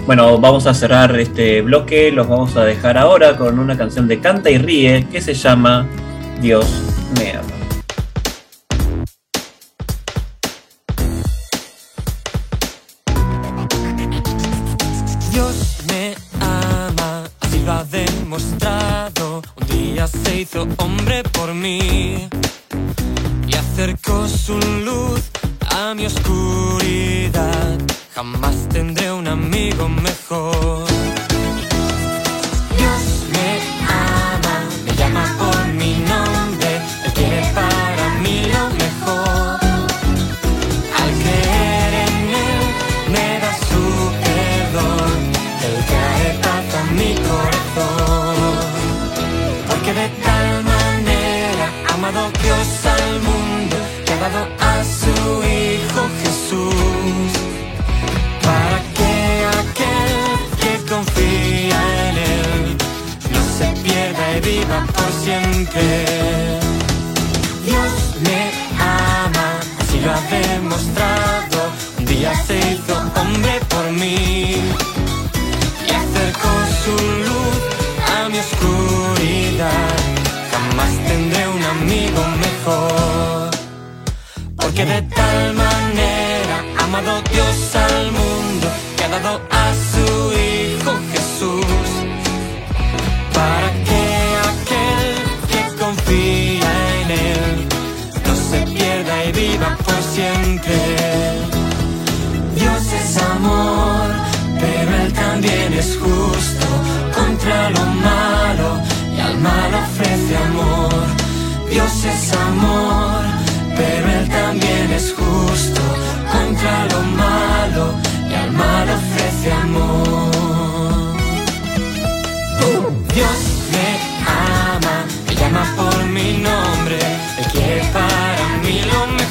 Speaker 1: Bueno, vamos a cerrar este bloque, los vamos a dejar ahora con una canción de Canta y Ríe que se llama Dios me ama.
Speaker 6: Dios me ama, así lo ha demostrado. Un día se hizo hombre por mí y acercó su luz a mi oscuridad Jamás tendré un amigo mejor. Viva por siempre. Dios me ama, así lo ha demostrado. Un día se hizo hombre por mí y acercó su luz a mi oscuridad. Jamás tendré un amigo mejor, porque de tal manera ha amado Dios al mundo que ha dado a su Hijo Jesús para que Dios es amor, pero Él también es justo contra lo malo y al mal ofrece amor. Dios es amor, pero Él también es justo contra lo malo y al mal ofrece amor. Dios me ama, me llama por mi nombre, Él quiere para mí lo mejor.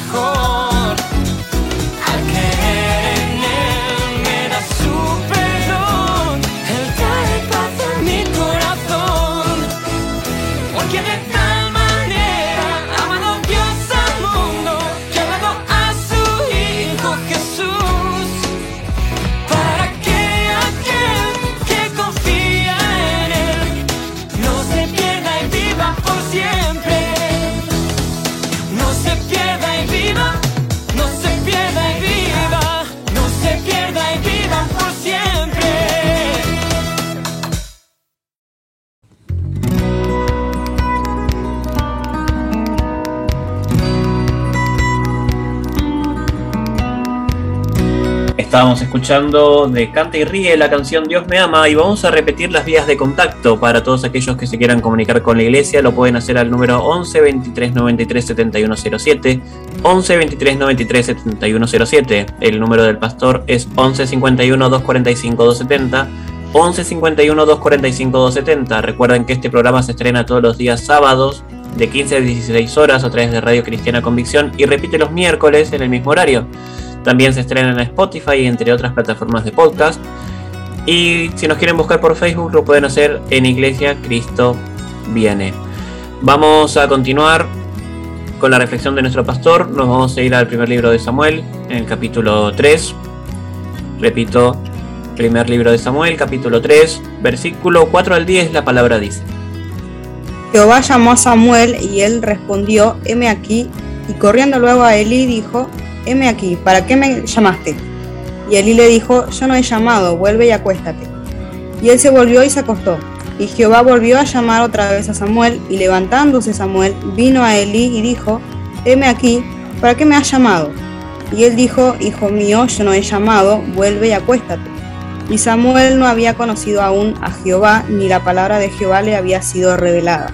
Speaker 1: Estábamos escuchando de Canta y Ríe la canción Dios me ama y vamos a repetir las vías de contacto para todos aquellos que se quieran comunicar con la iglesia. Lo pueden hacer al número 11 23 93 71 07. 11 23 93 71 07. El número del pastor es 11 51 245 270. 11 51 245 270. Recuerden que este programa se estrena todos los días sábados de 15 a 16 horas a través de Radio Cristiana Convicción y repite los miércoles en el mismo horario. También se estrena en Spotify entre otras plataformas de podcast. Y si nos quieren buscar por Facebook lo pueden hacer en Iglesia Cristo Viene. Vamos a continuar con la reflexión de nuestro pastor. Nos vamos a ir al primer libro de Samuel, en el capítulo 3. Repito, primer libro de Samuel, capítulo 3, versículo 4 al 10, la palabra dice.
Speaker 3: Jehová llamó a Samuel y él respondió, heme aquí, y corriendo luego a Elí dijo, heme aquí, ¿para qué me llamaste? Y Elí le dijo, yo no he llamado, vuelve y acuéstate. Y él se volvió y se acostó. Y Jehová volvió a llamar otra vez a Samuel, y levantándose Samuel, vino a Elí y dijo, heme aquí, ¿para qué me has llamado? Y él dijo, Hijo mío, yo no he llamado, vuelve y acuéstate. Y Samuel no había conocido aún a Jehová, ni la palabra de Jehová le había sido revelada.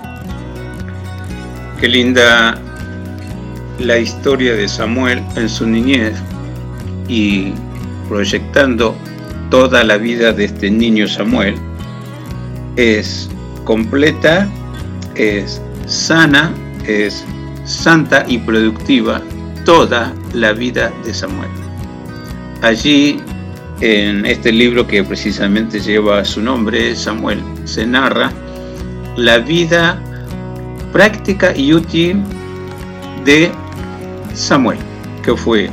Speaker 4: Qué linda la historia de Samuel en su niñez y proyectando toda la vida de este niño Samuel. Es completa, es sana, es santa y productiva toda la vida de Samuel. Allí, en este libro que precisamente lleva su nombre, Samuel, se narra la vida práctica y útil de Samuel, que fue,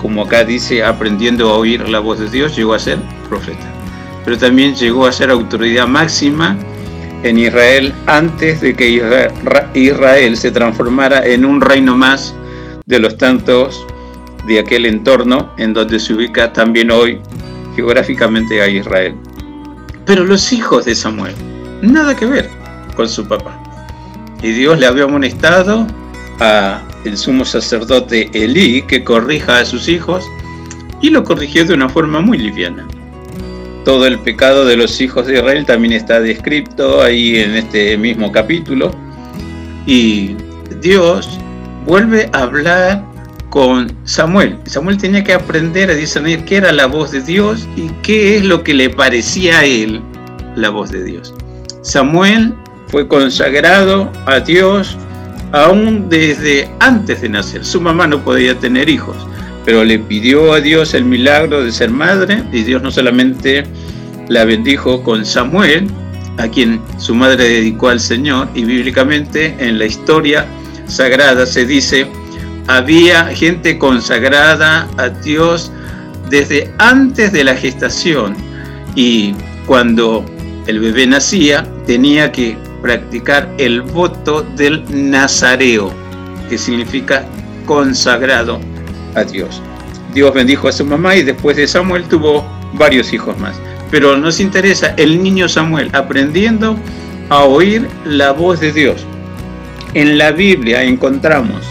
Speaker 4: como acá dice, aprendiendo a oír la voz de Dios, llegó a ser profeta. Pero también llegó a ser autoridad máxima en Israel antes de que Israel se transformara en un reino más de los tantos de aquel entorno en donde se ubica también hoy geográficamente a Israel. Pero los hijos de Samuel, nada que ver con su papá. Y Dios le había amonestado a el sumo sacerdote Elí que corrija a sus hijos y lo corrigió de una forma muy liviana. Todo el pecado de los hijos de Israel también está descrito ahí en este mismo capítulo. Y Dios vuelve a hablar con Samuel. Samuel tenía que aprender a discernir qué era la voz de Dios y qué es lo que le parecía a él la voz de Dios. Samuel fue consagrado a Dios aún desde antes de nacer. Su mamá no podía tener hijos, pero le pidió a Dios el milagro de ser madre y Dios no solamente la bendijo con Samuel, a quien su madre dedicó al Señor, y bíblicamente en la historia sagrada se dice, había gente consagrada a Dios desde antes de la gestación y cuando el bebé nacía tenía que practicar el voto del nazareo, que significa consagrado a Dios. Dios bendijo a su mamá y después de Samuel tuvo varios hijos más. Pero nos interesa el niño Samuel aprendiendo a oír la voz de Dios. En la Biblia encontramos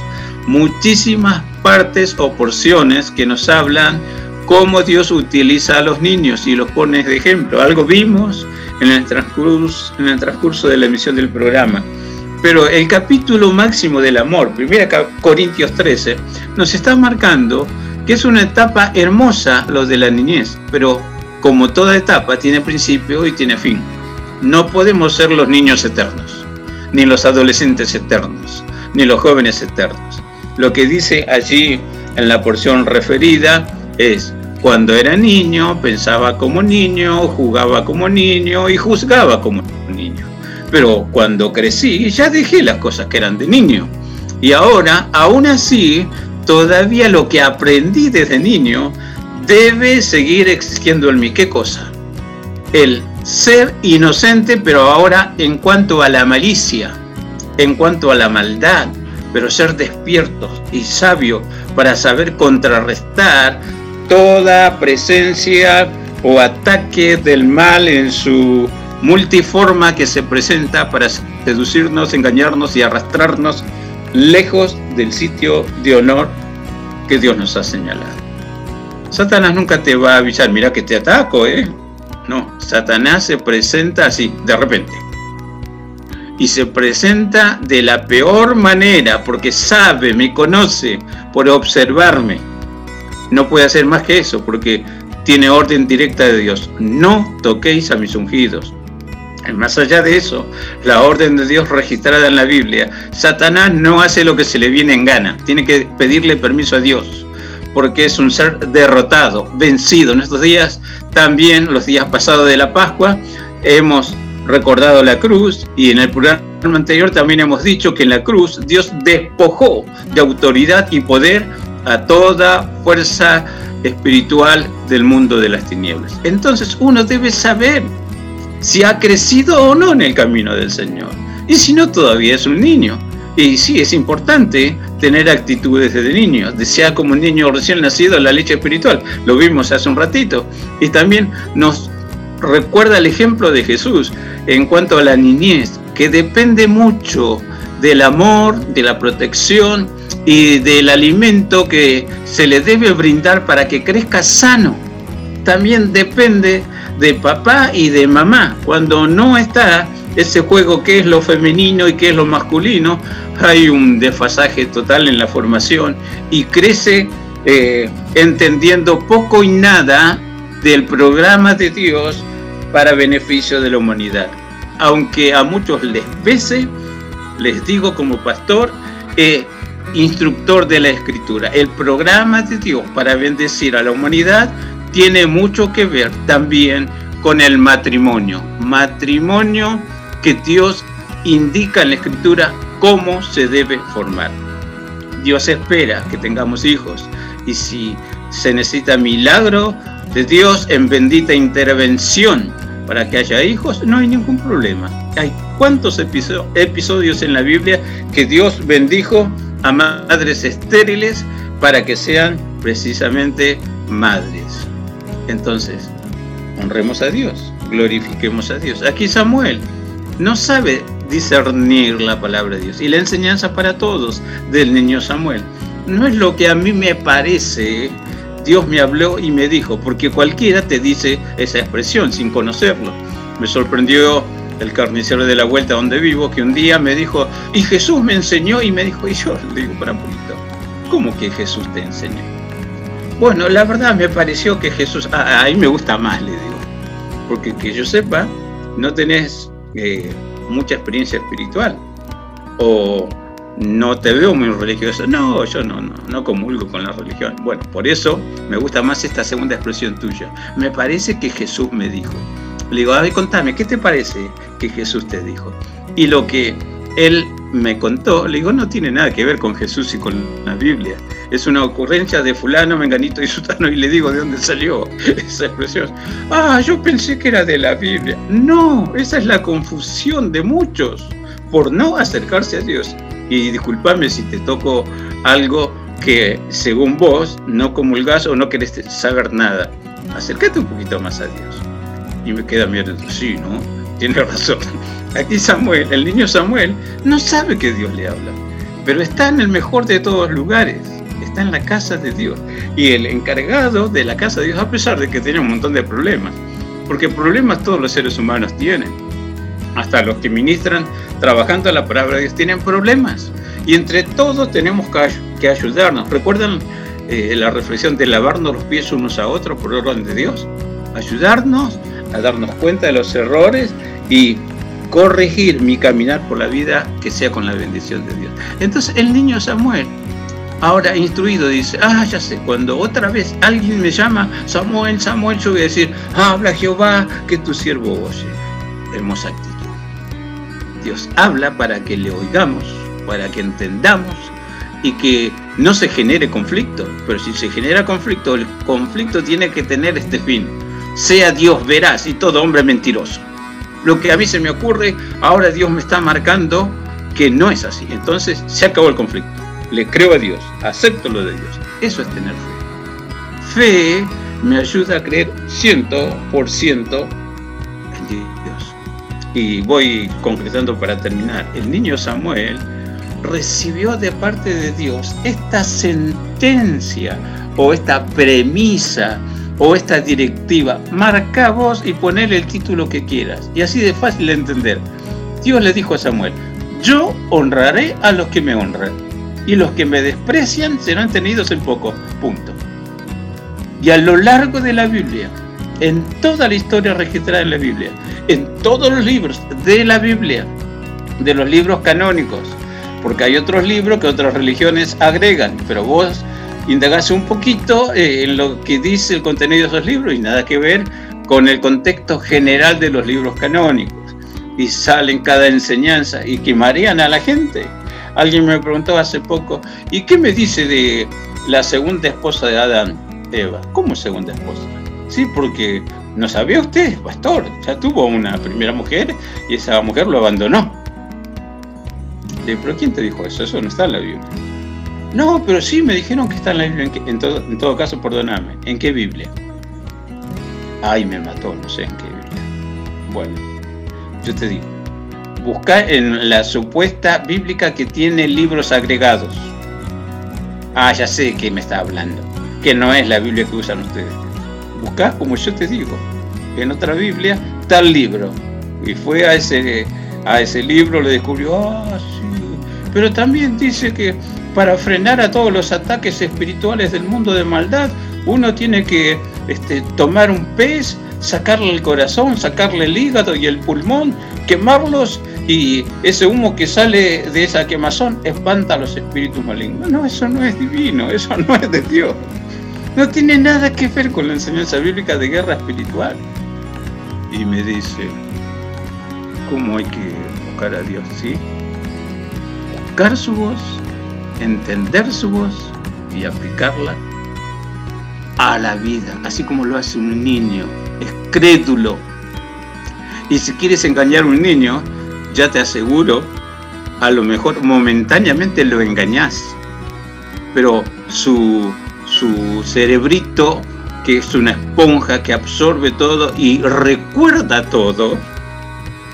Speaker 4: muchísimas partes o porciones que nos hablan cómo Dios utiliza a los niños y los pone de ejemplo. Algo vimos en el transcurso, de la emisión del programa. Pero el capítulo máximo del amor, 1 Corintios 13, nos está marcando que es una etapa hermosa lo de la niñez, pero como toda etapa tiene principio y tiene fin. No podemos ser los niños eternos, ni los adolescentes eternos, ni los jóvenes eternos. Lo que dice allí en la porción referida es, cuando era niño, pensaba como niño, jugaba como niño y juzgaba como niño. Pero cuando crecí, ya dejé las cosas que eran de niño. Y ahora, aún así, todavía lo que aprendí desde niño, debe seguir existiendo en mí. ¿Qué cosa? El ser inocente, pero ahora en cuanto a la malicia, en cuanto a la maldad, pero ser despiertos y sabios para saber contrarrestar toda presencia o ataque del mal en su multiforma que se presenta para seducirnos, engañarnos y arrastrarnos lejos del sitio de honor que Dios nos ha señalado. Satanás nunca te va a avisar, mira que te ataco, ¿eh? No, Satanás se presenta así, de repente. Y se presenta de la peor manera, porque sabe, me conoce, por observarme. No puede hacer más que eso, porque tiene orden directa de Dios. No toquéis a mis ungidos. Más allá de eso, la orden de Dios registrada en la Biblia, Satanás no hace lo que se le viene en gana, tiene que pedirle permiso a Dios, porque es un ser derrotado, vencido. En estos días, también los días pasados de la Pascua, hemos recordado la cruz y en el programa anterior también hemos dicho que en la cruz Dios despojó de autoridad y poder a toda fuerza espiritual del mundo de las tinieblas. Entonces uno debe saber si ha crecido o no en el camino del Señor. Y si no, todavía es un niño. Y sí, es importante tener actitudes de niño, desear como un niño recién nacido la leche espiritual. Lo vimos hace un ratito. Y también nos recuerda el ejemplo de Jesús en cuanto a la niñez, que depende mucho del amor, de la protección y del alimento que se le debe brindar para que crezca sano. También depende de papá y de mamá. Cuando no está ese juego que es lo femenino y que es lo masculino, hay un desfasaje total en la formación y crece eh, entendiendo poco y nada del programa de Dios para beneficio de la humanidad. Aunque a muchos les pese, les digo como pastor, eh, instructor de la escritura, el programa de Dios para bendecir a la humanidad tiene mucho que ver también con el matrimonio. Matrimonio que Dios indica en la escritura cómo se debe formar. Dios espera que tengamos hijos y si se necesita milagro de Dios en bendita intervención para que haya hijos, no hay ningún problema. Hay cuántos episodios en la Biblia que Dios bendijo a madres estériles para que sean precisamente madres. Entonces, honremos a Dios, glorifiquemos a Dios. Aquí Samuel no sabe discernir la palabra de Dios y la enseñanza para todos del niño Samuel. No es lo que a mí me parece, Dios me habló y me dijo, porque cualquiera te dice esa expresión sin conocerlo. Me sorprendió el carnicero de la vuelta donde vivo, que un día me dijo, y Jesús me enseñó y me dijo, y yo le digo, para un poquito, ¿cómo que Jesús te enseñó? Bueno, la verdad me pareció que Jesús, a, mí me gusta más, le digo, porque que yo sepa, no tenés eh, mucha experiencia espiritual, o no te veo muy religioso. No, yo no, no, no comulgo con la religión. Bueno, por eso me gusta más esta segunda expresión tuya. Me parece que Jesús me dijo. Le digo, a ver, contame, ¿qué te parece que Jesús te dijo? Y lo que él me contó, le digo, no tiene nada que ver con Jesús y con la Biblia. Es una ocurrencia de fulano, menganito y sutano y le digo de dónde salió esa expresión. Ah, yo pensé que era de la Biblia. No, esa es la confusión de muchos por no acercarse a Dios. Y discúlpame si te toco algo que según vos no comulgas o no querés saber nada. Acércate un poquito más a Dios. Y me queda mirando, sí, ¿no? Tiene razón. Aquí Samuel, el niño Samuel, no sabe que Dios le habla, pero está en el mejor de todos lugares, está en la casa de Dios. Y el encargado de la casa de Dios, a pesar de que tiene un montón de problemas, porque problemas todos los seres humanos tienen, hasta los que ministran trabajando la palabra de Dios tienen problemas. Y entre todos tenemos que ayudarnos. ¿Recuerdan eh, la reflexión de lavarnos los pies unos a otros por orden de Dios? Ayudarnos a darnos cuenta de los errores y corregir mi caminar por la vida que sea con la bendición de Dios. Entonces el niño Samuel, ahora instruido, dice, ah, ya sé, cuando otra vez alguien me llama, Samuel, Samuel, yo voy a decir, habla Jehová, que tu siervo oye. Hermosa actitud. Dios habla para que le oigamos, para que entendamos y que no se genere conflicto. Pero si se genera conflicto, el conflicto tiene que tener este fin. Sea Dios veraz y todo hombre mentiroso. Lo que a mí se me ocurre, ahora Dios me está marcando que no es así. Entonces se acabó el conflicto. Le creo a Dios, acepto lo de Dios. Eso es tener fe. Fe me ayuda a creer 100% en Dios. Y voy concretando para terminar. El niño Samuel recibió de parte de Dios esta sentencia o esta premisa o esta directiva. Marca vos y ponele el título que quieras. Y así de fácil de entender. Dios le dijo a Samuel, yo honraré a los que me honran y los que me desprecian serán tenidos en poco. Punto. Y a lo largo de la Biblia, en toda la historia registrada en la Biblia, en todos los libros de la Biblia, de los libros canónicos, porque hay otros libros que otras religiones agregan, pero vos indagás un poquito eh, en lo que dice el contenido de esos libros y nada que ver con el contexto general de los libros canónicos. Y salen cada enseñanza y que marean a la gente. Alguien me preguntó hace poco, ¿y qué me dice de la segunda esposa de Adán, Eva? ¿Cómo segunda esposa? Sí, porque no sabía usted, pastor, ya tuvo una primera mujer y esa mujer lo abandonó. ¿Pero quién te dijo eso? Eso no está en la Biblia. No, pero sí me dijeron que está en la Biblia. En, todo, caso, perdóname. ¿En qué Biblia? Ay, me mató, no sé en qué Biblia. Bueno, yo te digo. Busca en la supuesta bíblica que tiene libros agregados. Ah, ya sé que me está hablando. Que no es la Biblia que usan ustedes. Busca como yo te digo. En otra Biblia, tal libro. Y fue a ese, a ese libro, le descubrió, ah, sí. Pero también dice que para frenar a todos los ataques espirituales del mundo de maldad, uno tiene que este, tomar un pez, sacarle el corazón, sacarle el hígado y el pulmón, quemarlos y ese humo que sale de esa quemazón espanta a los espíritus malignos. No, eso no es divino, eso no es de Dios. No tiene nada que ver con la enseñanza bíblica de guerra espiritual. Y me dice, ¿cómo hay que buscar a Dios? ¿Sí? Buscar su voz entender su voz y aplicarla a la vida, así como lo hace un niño, es crédulo. Y si quieres engañar a un niño, ya te aseguro, a lo mejor momentáneamente lo engañas pero su, su cerebrito, que es una esponja que absorbe todo y recuerda todo,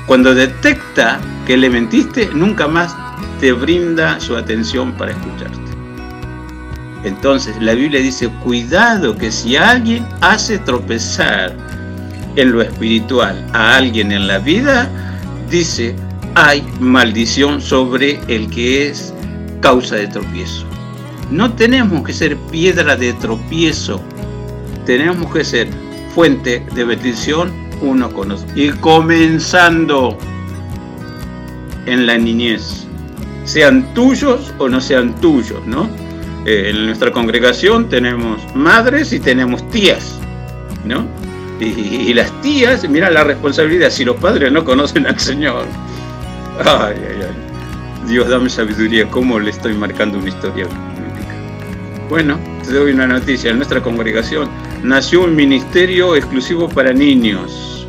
Speaker 4: cuando detecta que le mentiste, nunca más te brinda su atención para escucharte. Entonces la Biblia dice, cuidado que si alguien hace tropezar en lo espiritual a alguien en la vida, dice, hay maldición sobre el que es causa de tropiezo. No tenemos que ser piedra de tropiezo, tenemos que ser fuente de bendición uno con otro. Y comenzando en la niñez sean tuyos o no sean tuyos, ¿no? Eh, en nuestra congregación tenemos madres y tenemos tías, ¿no? Y, las tías, mira la responsabilidad, si los padres no conocen al Señor. Ay, ay, ay. Dios dame sabiduría, ¿cómo le estoy marcando una historia? Bueno, te doy una noticia, en nuestra congregación nació un ministerio exclusivo para niños.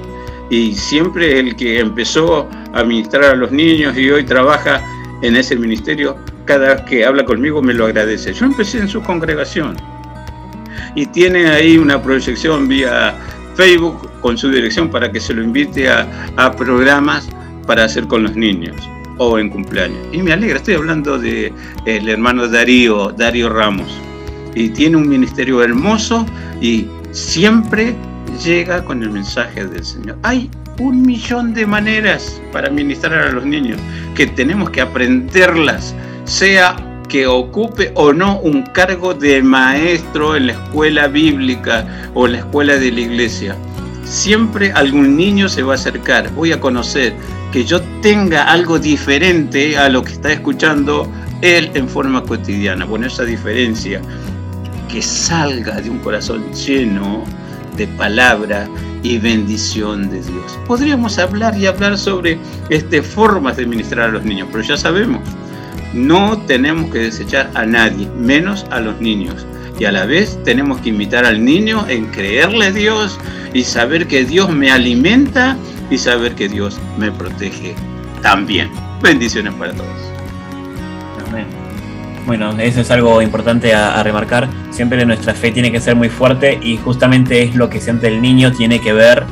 Speaker 4: Y siempre el que empezó a ministrar a los niños y hoy trabaja en ese ministerio, cada que habla conmigo me lo agradece. Yo empecé en su congregación y tiene ahí una proyección vía Facebook con su dirección para que se lo invite a, programas para hacer con los niños o en cumpleaños. Y me alegra, estoy hablando de el hermano Darío, Darío Ramos. Y tiene un ministerio hermoso y siempre llega con el mensaje del Señor. Hay un millón de maneras para ministrar a los niños que tenemos que aprenderlas, sea que ocupe o no un cargo de maestro en la escuela bíblica o en la escuela de la iglesia. Siempre algún niño se va a acercar, voy a conocer, que yo tenga algo diferente a lo que está escuchando él en forma cotidiana. Bueno, esa diferencia que salga de un corazón lleno de palabra y bendición de Dios. Podríamos hablar y hablar sobre este, formas de ministrar a los niños, pero ya sabemos, No tenemos que desechar a nadie, menos a los niños. Y a la vez tenemos que invitar al niño en creerle a Dios y saber que Dios me alimenta y saber que Dios me protege también. Bendiciones para todos.
Speaker 6: Bueno, eso es algo importante a, a, remarcar. Siempre nuestra fe tiene que ser muy fuerte y justamente es lo que siempre el niño tiene que ver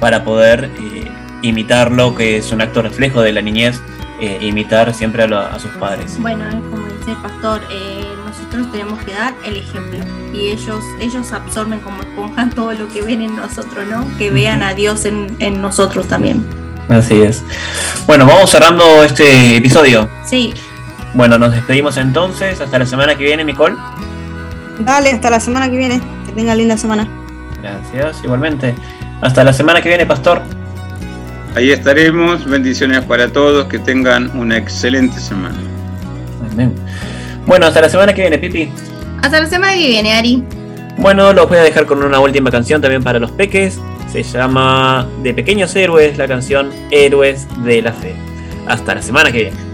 Speaker 6: para poder eh, imitarlo, que es un acto reflejo de la niñez, eh, imitar siempre a, lo, a, sus padres.
Speaker 2: Bueno, como dice el pastor, eh, nosotros tenemos que dar el ejemplo y ellos, ellos absorben como esponjan todo lo que ven en nosotros, ¿no? Que vean a Dios en, en nosotros también.
Speaker 6: Así es. Bueno, vamos cerrando este episodio.
Speaker 2: Sí.
Speaker 6: Bueno, nos despedimos entonces. Hasta la semana que viene, Nicole.
Speaker 3: Dale, hasta la semana que viene. Que tenga linda semana.
Speaker 6: Gracias, igualmente. Hasta la semana que viene, Pastor.
Speaker 4: Ahí estaremos. Bendiciones para todos. Que tengan una excelente semana.
Speaker 6: Amén. Bueno, hasta la semana que viene, Pipi.
Speaker 2: Hasta la semana que viene, Ari.
Speaker 6: Bueno, los voy a dejar con una última canción también para los peques. Se llama De Pequeños Héroes, la canción Héroes de la Fe. Hasta la semana que viene.